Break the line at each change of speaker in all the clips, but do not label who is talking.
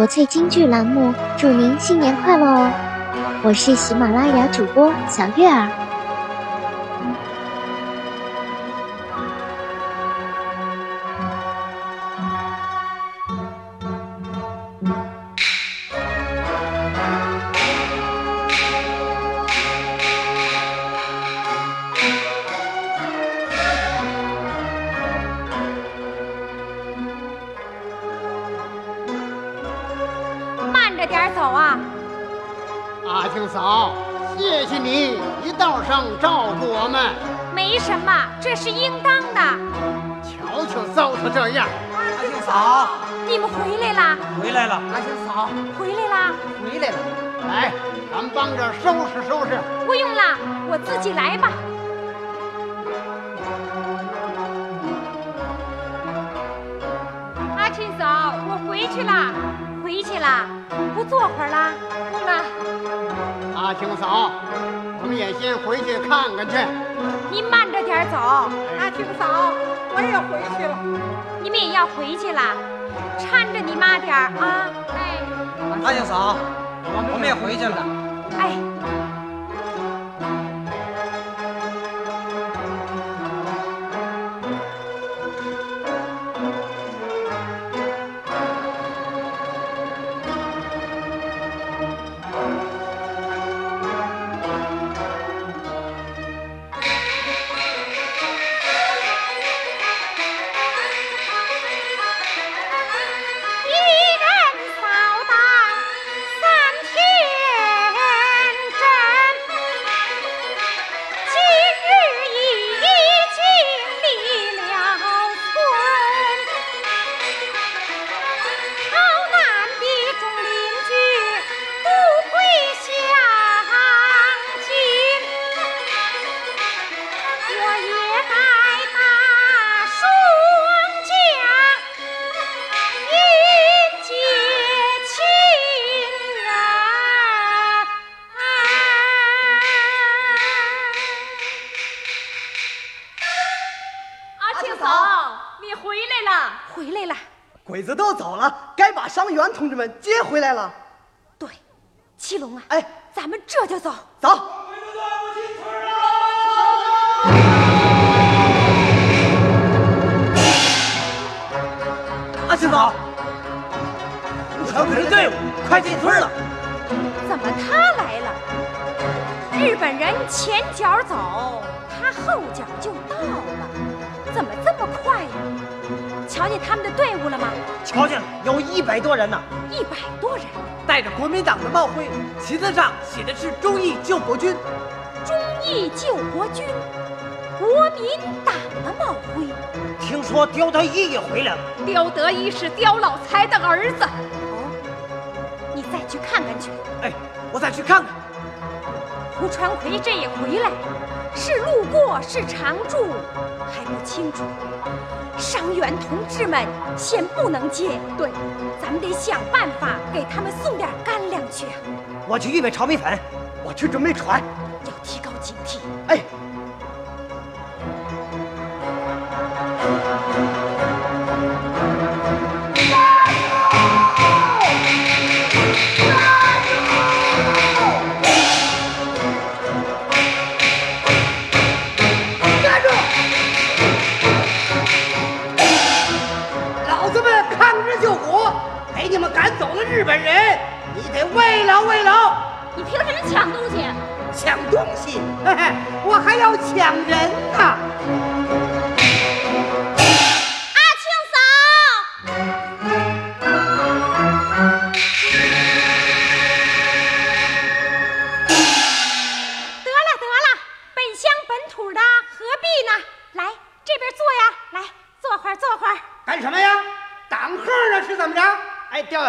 国粹京剧栏目，祝您新年快乐哦！我是喜马拉雅主播小月儿。
一道上照顾我们。
没什么，这是应当的。
瞧瞧糟蹋这样，
阿庆嫂
你们回来啦？
回来了，
阿庆嫂
回来啦？
回来了，来，咱们帮着收拾收拾。
不用啦，我自己来吧。阿庆嫂，我回去啦，回去啦，不坐会儿啦？不了，
阿庆嫂，也先回去看看去。
您慢着点走。
阿庆嫂，我也回去了。
你们也要回去了，搀着你妈点儿啊！哎
阿庆嫂，我们也回去了。
哎，
伤员同志们接回来了。
对，七龙啊，
哎，
咱们这就走。
走。阿庆嫂，
传鬼的队伍快进村了，
怎么他来了？日本人前脚走，他后脚就见他们的队伍了吗？
瞧见了，有一百多人呢，
一百多人，
带着国民党的帽徽，旗子上写的是“忠义救国军
忠义救国军，国民党的帽徽。
听说刁德一也回来了，
刁德一是刁老财的儿子。哦，你再去看看去。”。
哎，我再去看看。
胡传魁这一回来，是路过是常住还不清楚。伤员同志们先不能接，对，咱们得想办法给他们送点干粮去啊！
我去预备炒米粉。
我去准备船。
要提高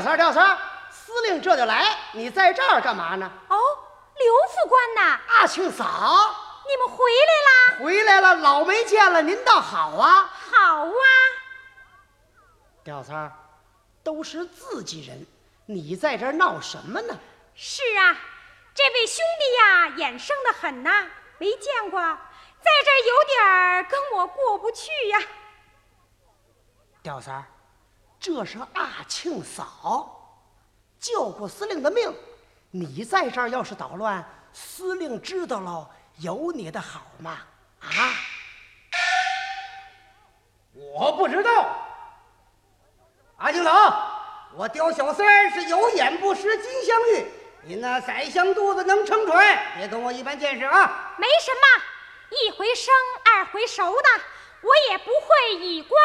吊小三儿，吊三儿，司令这就来，你在这儿干嘛呢？
哦，刘副官呐，
阿庆嫂
你们回来啦？
回来了，老没见了，您倒好啊。
好啊，
吊三儿，都是自己人，你在这儿闹什么呢？
是啊，这位兄弟呀，眼生的很呐，没见过，在这儿有点儿跟我过不去呀。
吊三儿，这是阿庆嫂，救过司令的命。你在这儿要是捣乱，司令知道了，有你的好吗？啊？
我不知道。阿庆嫂，我刁小三是有眼不识金镶玉，你那宰相肚子能撑船，别跟我一般见识啊！
没什么，一回生二回熟的，我也不会以官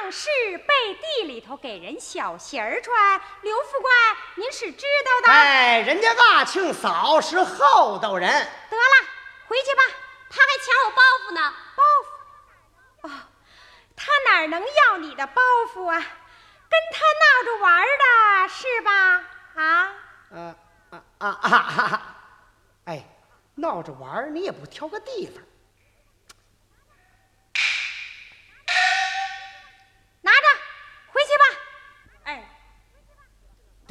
仗势背地里头给人小鞋儿穿。刘副官，您是知道的。
哎，人家阿庆嫂是厚道人。
得了，回去吧。
他还抢我包袱呢。
包袱？哦，他哪能要你的包袱啊？跟他闹着玩的是吧？啊？
啊啊啊啊啊！哎，闹着玩你也不挑个地方。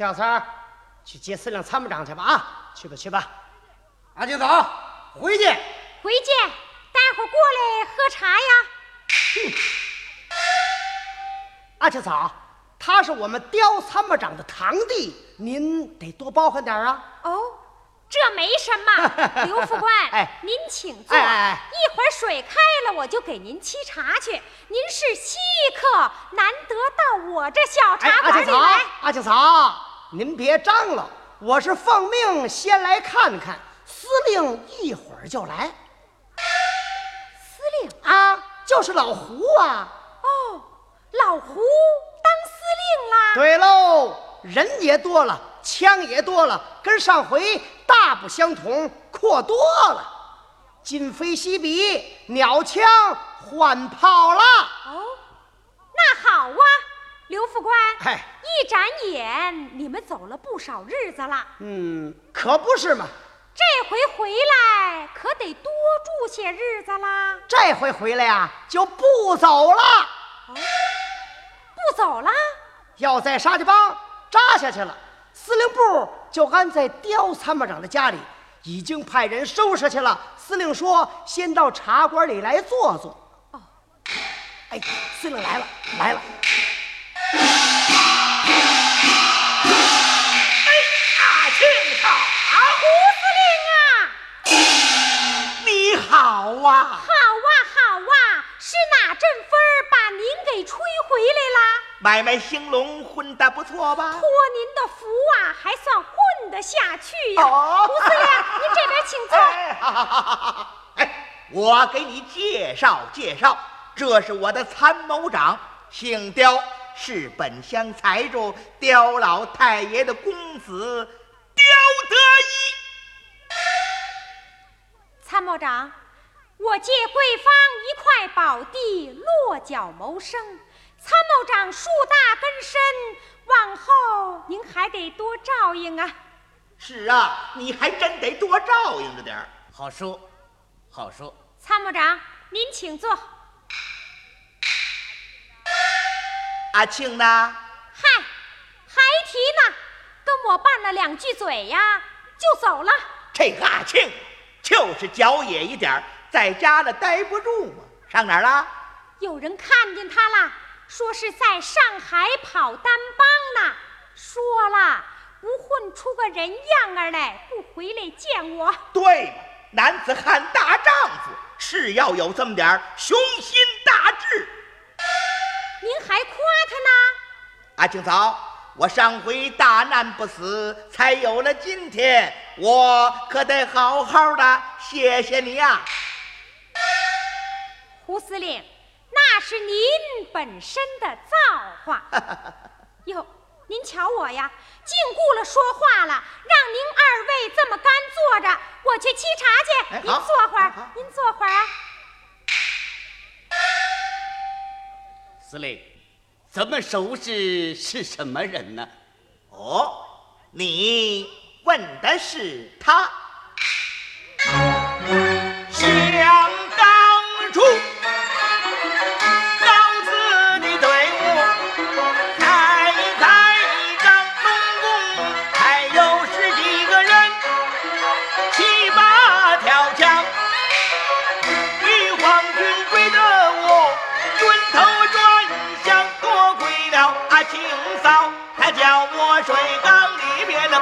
吊三儿，去接司令参谋长去吧啊！去吧去吧。
阿青嫂，回去。
回去，待会儿过来喝茶呀。
阿青嫂，他是我们刁参谋长的堂弟，您得多包涵点啊。
哦，这没什么。刘副官，
哎，
您请坐。
哎哎，
一会儿水开了，我就给您沏茶去。您是稀客，难得到我这小茶馆里来。
阿青嫂，您别张罗，我是奉命先来看看，司令一会儿就来。
司令
啊，就是老胡啊！
哦，老胡当司令啦？
对喽，人也多了，枪也多了，跟上回大不相同，阔多了。今非昔比，鸟枪换炮了。
哦，那好啊，刘副官。
哎，
一眨眼，你们走了不少日子了。
嗯，可不是嘛。
这回回来可得多住些日子啦。
这回回来呀，就不走了。
哦，不走了？
要在沙家浜扎下去了，司令部就安在刁参谋长的家里，已经派人收拾去了。司令说：“先到茶馆里来坐坐。”
哦，
哎，司令来了，来了。
好啊！
好啊，好啊！是哪阵风把您给吹回来了？
买卖兴隆，混得不错吧？
托您的福啊，还算混得下去呀。
哦，
胡司令，您这边请坐。
哎，好好好好好。哎，我给你介绍介绍，这是我的参谋长，姓刁，是本乡财主刁老太爷的公子刁德一。
参谋长，我借贵方一块宝地，落脚谋生。参谋长树大根深，往后您还得多照应啊。
是啊，你还真得多照应着点儿。
好说，好说。
参谋长，您请坐。
阿庆呢？
嗨，还提呢，跟我拌了两句嘴呀，就走了。
这个阿庆就是脚野一点儿，在家了待不住嘛。上哪儿了？
有人看见他了。说是在上海跑单帮呢，说了不混出个人样儿来，不回来见我。
对嘛，男子汉大丈夫是要有这么点儿雄心大志。
您还夸他呢？
阿庆嫂，我上回大难不死，才有了今天，我可得好好的谢谢你呀，
胡司令。那是您本身的造化 哟！您瞧我呀，净顾了说话了，让您二位这么干坐着，我去沏茶去。您坐会儿，您坐会儿啊。
司令，咱们收拾是什么人呢？
哦，你问的是他。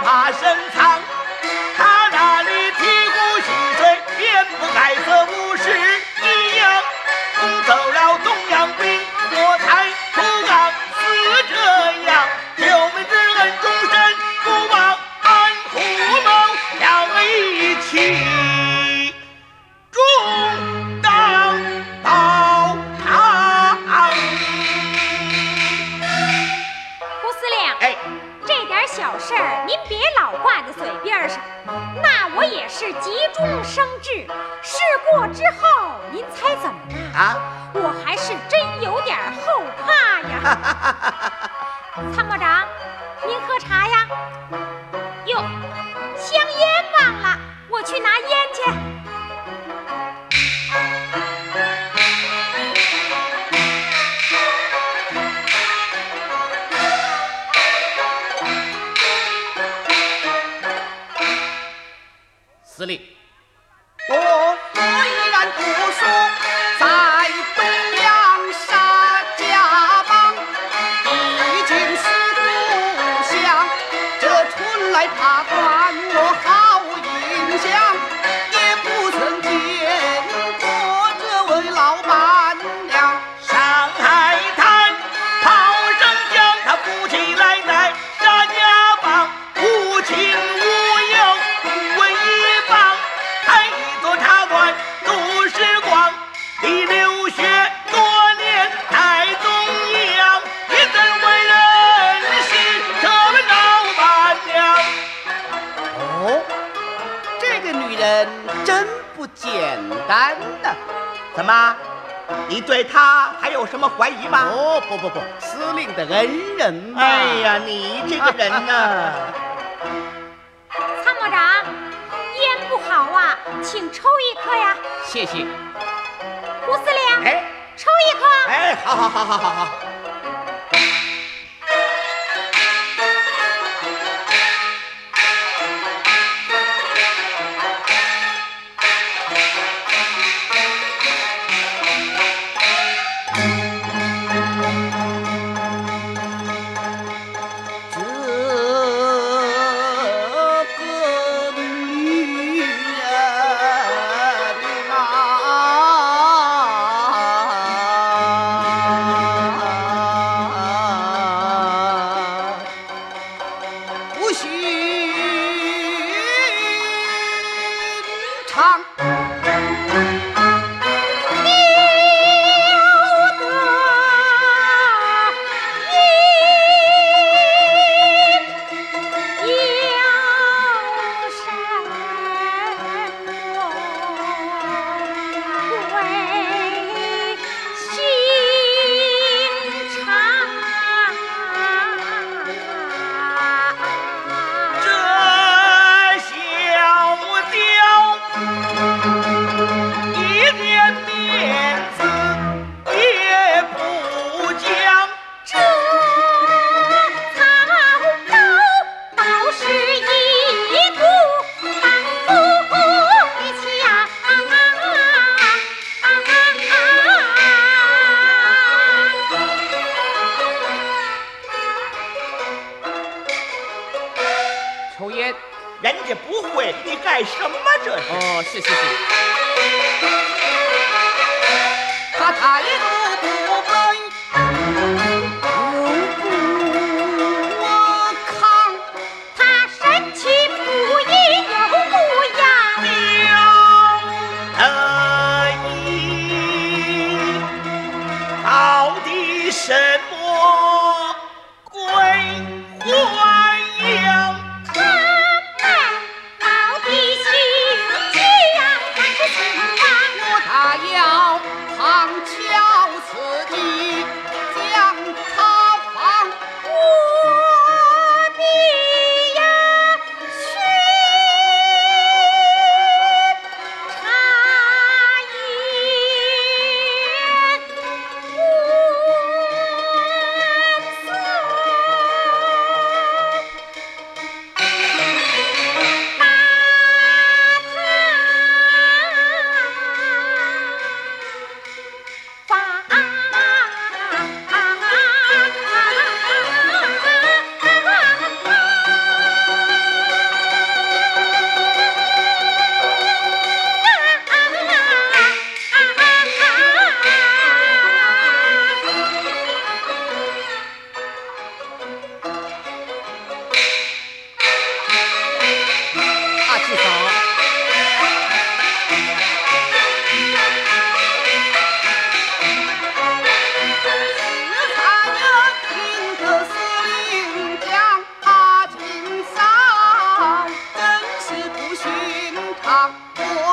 怕深藏。他那里醍醐溪水，遍布该色五十一样，攻走了东洋兵，我才不刚是这样。救命之恩终身不忘，安虎谋要一起中当宝堂。
胡司令，
哎，
这点小事儿您别在嘴边上，那我也是急中生智。事过之后，您猜怎么着？
啊，
我还是真有点后怕呀。参谋长，您喝茶呀？哟，香烟忘了，我去拿烟去。
司令，
我我依然不
说。怎么？你对他还有什么怀疑吗？
哦，不不不，司令的恩人嘛。
哎呀，你这个人呐、
参谋长，烟不好啊，请抽一颗呀。
谢谢。
胡司令，
哎
抽一颗。
哎，好好好好好好。
寻常。他态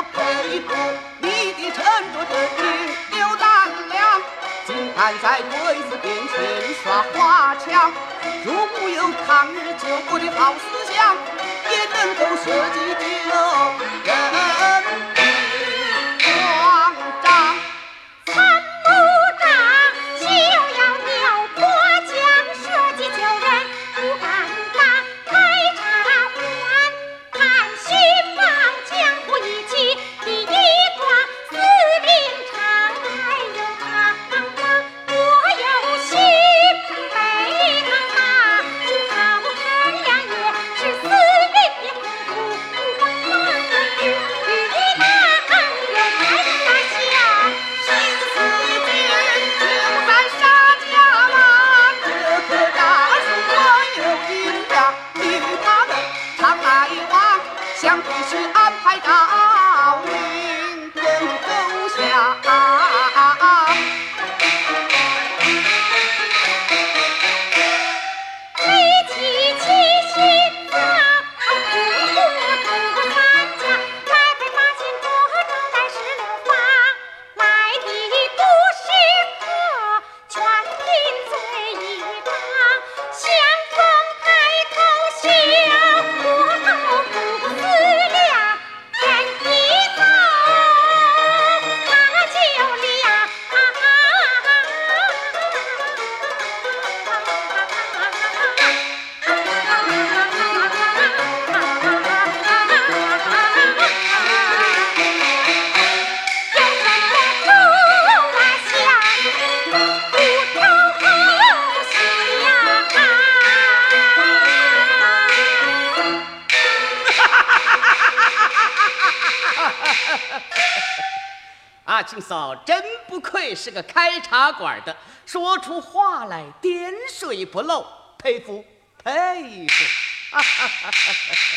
佩服，你的沉着冷静有胆量，竟敢在鬼子面前耍花枪。如果有抗日救国的好思想，也能够舍己救人。
嫂真不愧是个开茶馆的，说出话来点水不漏，佩服佩服。哈